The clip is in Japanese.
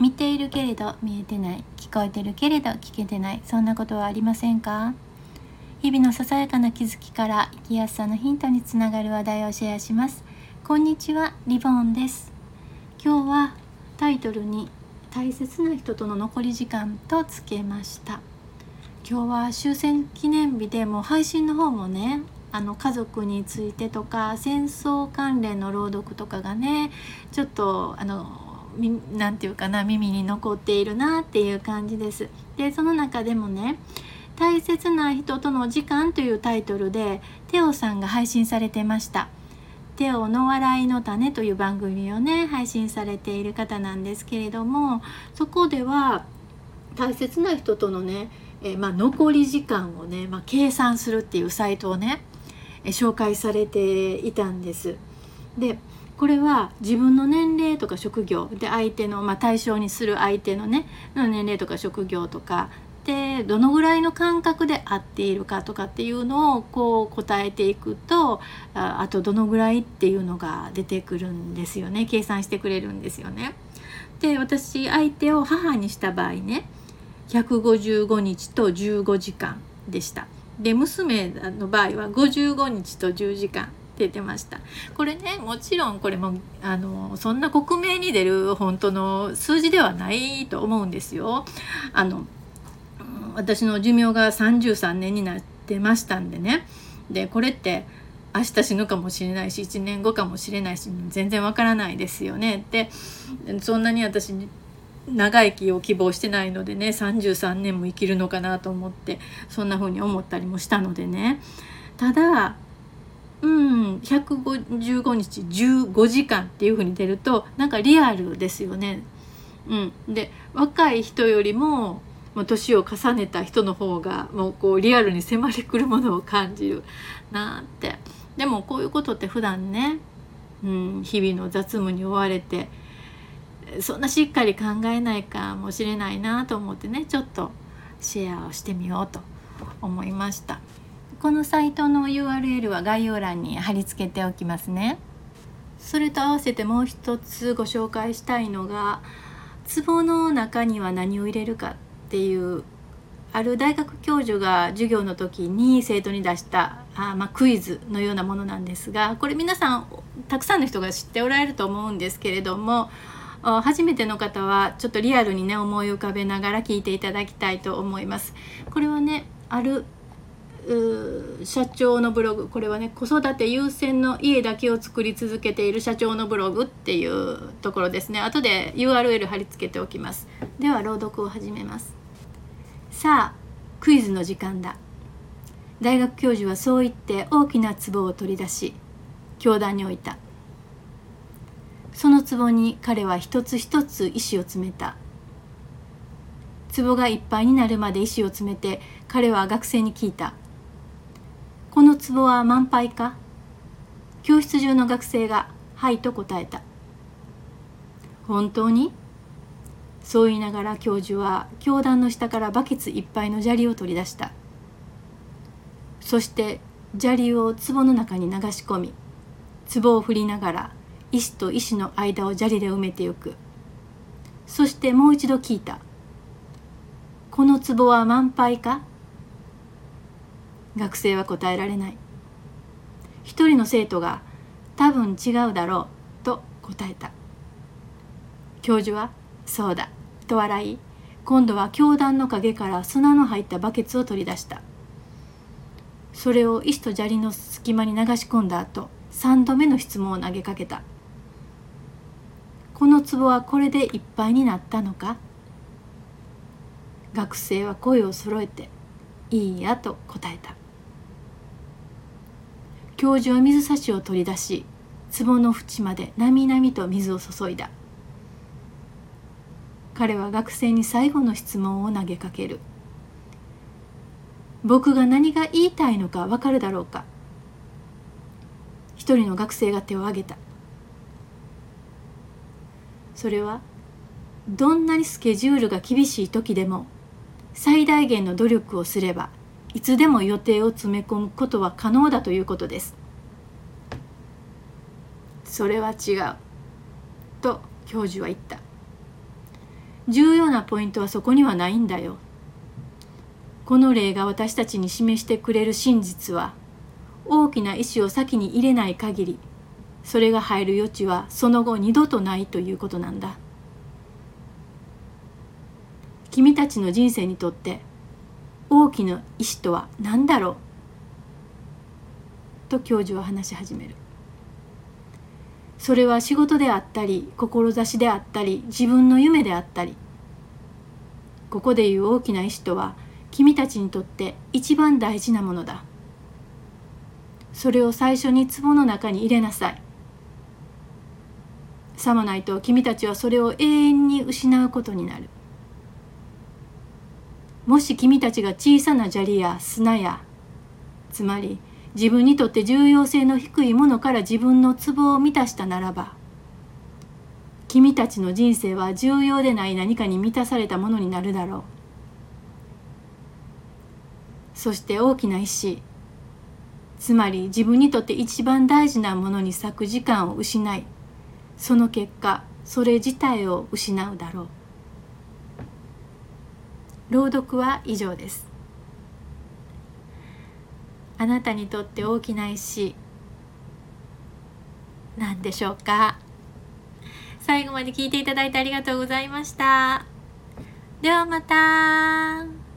見ているけれど見えてない聞こえてるけれど聞けてないそんなことはありませんか？日々のささやかな気づきから生きやすさのヒントにつながる話題をシェアします。こんにちはリボンです。今日はタイトルに大切な人との残り時間とつけました。今日は終戦記念日でも配信の方もねあの家族についてとか戦争関連の朗読とかがねちょっとあの何て言うかな耳に残っているなっていう感じです。でその中でもね「大切な人との時間」というタイトルでテオさんが配信されてました。テオの笑いの種という番組をね配信されている方なんですけれどもそこでは大切な人とのね、えまあ、残り時間をね、まあ、計算するっていうサイトをね、え紹介されていたんです。でこれは自分の年齢とか職業で相手の、まあ、対象にする相手のねの年齢とか職業とかでどのぐらいの感覚で合っているかとかっていうのをこう答えていくとああとどのぐらいっていうのが出てくるんですよね計算してくれるんですよね。で私相手を母にした場合ね155日と15時間でした。で娘の場合は55日と10時間出てましたこれねもちろんこれもあのそんな克明に出る本当の数字ではないと思うんですよ。あの私の寿命が33年になってましたんでねでこれって明日死ぬかもしれないし1年後かもしれないし全然わからないですよね。でそんなに私長生きを希望してないのでね33年も生きるのかなと思ってそんな風に思ったりもしたのでねただうん155日15時間っていう風に出るとなんかリアルですよね。うん、で若い人よりも年を重ねた人の方がもうこうリアルに迫りくるものを感じるなってでもこういうことって普段ね、うん、日々の雑務に追われてそんなしっかり考えないかもしれないなと思ってねちょっとシェアをしてみようと思いました。このサイトの URL は概要欄に貼り付けておきますね。それと合わせてもう一つご紹介したいのが壺の中には何を入れるかっていうある大学教授が授業の時に生徒に出したあ、まあ、クイズのようなものなんですがこれ皆さんたくさんの人が知っておられると思うんですけれども初めての方はちょっとリアルにね思い浮かべながら聞いていただきたいと思います。これはねある社長のブログこれはね子育て優先の家だけを作り続けている社長のブログっていうところですね。後で URL 貼り付けておきます。では朗読を始めます。さあクイズの時間だ。大学教授はそう言って大きな壺を取り出し教壇に置いた。その壺に彼は一つ一つ石を詰めた。壺がいっぱいになるまで石を詰めて彼は学生に聞いた「壺は満杯か？教室中の学生が「はい」と答えた。本当に？そう言いながら教授は教壇の下からバケツいっぱいの砂利を取り出した。そして砂利を壺の中に流し込み壺を振りながら石と石の間を砂利で埋めてゆく。そしてもう一度聞いた「この壺は満杯か?」学生は答えられない。一人の生徒が「多分違うだろう」と答えた。教授は「そうだ」と笑い今度は教団の陰から砂の入ったバケツを取り出した。それを石と砂利の隙間に流し込んだ後三度目の質問を投げかけた。この壺はこれでいっぱいになったのか？学生は声を揃えて「いいや」と答えた。教授は水差しを取り出し壺の縁までなみなみと水を注いだ。彼は学生に最後の質問を投げかける。僕が何が言いたいのかわかるだろうか。一人の学生が手を挙げた。それはどんなにスケジュールが厳しい時でも最大限の努力をすればいつでも予定を詰め込むことは可能だということです。それは違う。と教授は言った。重要なポイントはそこにはないんだよ。この例が私たちに示してくれる真実は大きな石を先に入れない限りそれが入る余地はその後二度とないということなんだ。君たちの人生にとって大きな石とは何だろう？と教授は話し始める。それは仕事であったり志であったり自分の夢であったり。ここでいう大きな意志とは君たちにとって一番大事なものだ。それを最初に壺の中に入れなさい。さもないと君たちはそれを永遠に失うことになる。もし君たちが小さな砂利や砂やつまり自分にとって重要性の低いものから自分のツボを満たしたならば君たちの人生は重要でない何かに満たされたものになるだろう。そして大きな意志つまり自分にとって一番大事なものに咲く時間を失いその結果それ自体を失うだろう。朗読は以上です。あなたにとって大きな石何でしょうか？最後まで聞いていただいてありがとうございました。ではまた。